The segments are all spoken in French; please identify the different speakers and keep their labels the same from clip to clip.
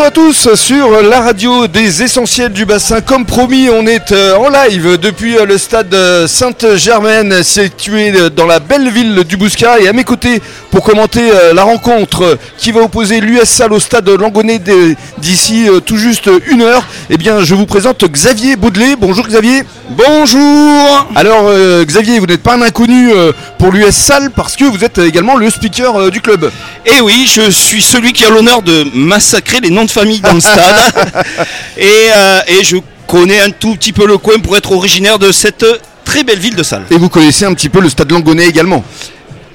Speaker 1: Bonjour à tous sur la radio des essentiels du bassin. Comme promis, on est euh, en live depuis euh, le stade euh, Sainte-Germaine situé dans la belle ville du Bouscat et à mes côtés pour commenter la rencontre qui va opposer l'US Salle au stade Langonnet d'ici tout juste une heure. Eh bien, je vous présente Xavier Baudelet. Bonjour Xavier.
Speaker 2: Bonjour.
Speaker 1: Alors Xavier, vous n'êtes pas un inconnu pour l'US Salle parce que vous êtes également le speaker du club.
Speaker 2: Eh oui, je suis celui qui a l'honneur de massacrer les noms de famille dans le stade. Euh, et, je connais un tout petit peu le coin pour être originaire de cette très belle ville de Salles.
Speaker 1: Et vous connaissez un petit peu le stade Langonnet également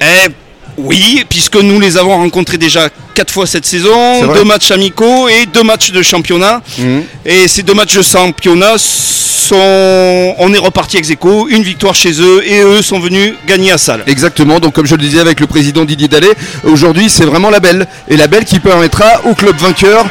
Speaker 2: eh, oui, puisque nous les avons rencontrés déjà quatre fois cette saison, deux matchs amicaux et deux matchs de championnat. Mhm. Et ces deux matchs de championnat sont, on est reparti ex aequo, une victoire chez eux et eux sont venus gagner à Salle.
Speaker 1: Exactement, donc comme je le disais avec le président Didier Dallet, aujourd'hui c'est vraiment la belle. Et la belle qui permettra au club vainqueur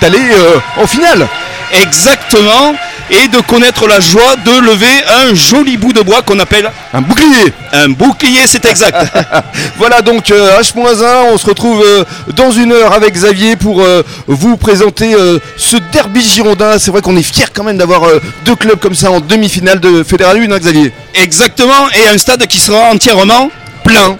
Speaker 1: d'aller euh, en finale.
Speaker 2: Exactement et de connaître la joie de lever un joli bout de bois qu'on appelle
Speaker 1: un bouclier.
Speaker 2: Un bouclier, c'est exact.
Speaker 1: voilà donc H-1, euh, on se retrouve euh, dans une heure avec Xavier pour euh, vous présenter ce derby girondin. C'est vrai qu'on est fiers quand même d'avoir deux clubs comme ça en demi-finale de Fédéral 1, hein, Xavier?
Speaker 2: Exactement, et un stade qui sera entièrement plein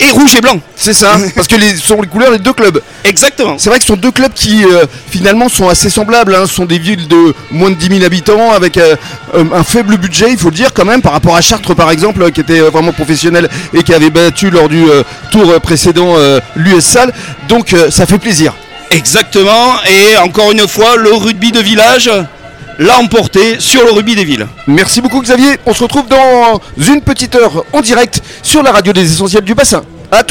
Speaker 2: et rouge et blanc.
Speaker 1: C'est ça, parce que ce sont les couleurs des deux clubs.
Speaker 2: Exactement.
Speaker 1: C'est vrai que ce sont deux clubs qui euh, finalement sont assez semblables. Hein. Ce sont des villes de moins de 10 000 habitants avec euh, un faible budget, il faut le dire quand même, par rapport à Chartres par exemple, qui était euh, vraiment professionnel et qui avait battu lors du tour précédent l'US Salle. Donc ça fait plaisir.
Speaker 2: Exactement, et encore une fois, le rugby de village l'a emporté sur le rugby des villes.
Speaker 1: Merci beaucoup Xavier, on se retrouve dans une petite heure en direct sur la radio des essentiels du bassin. A tout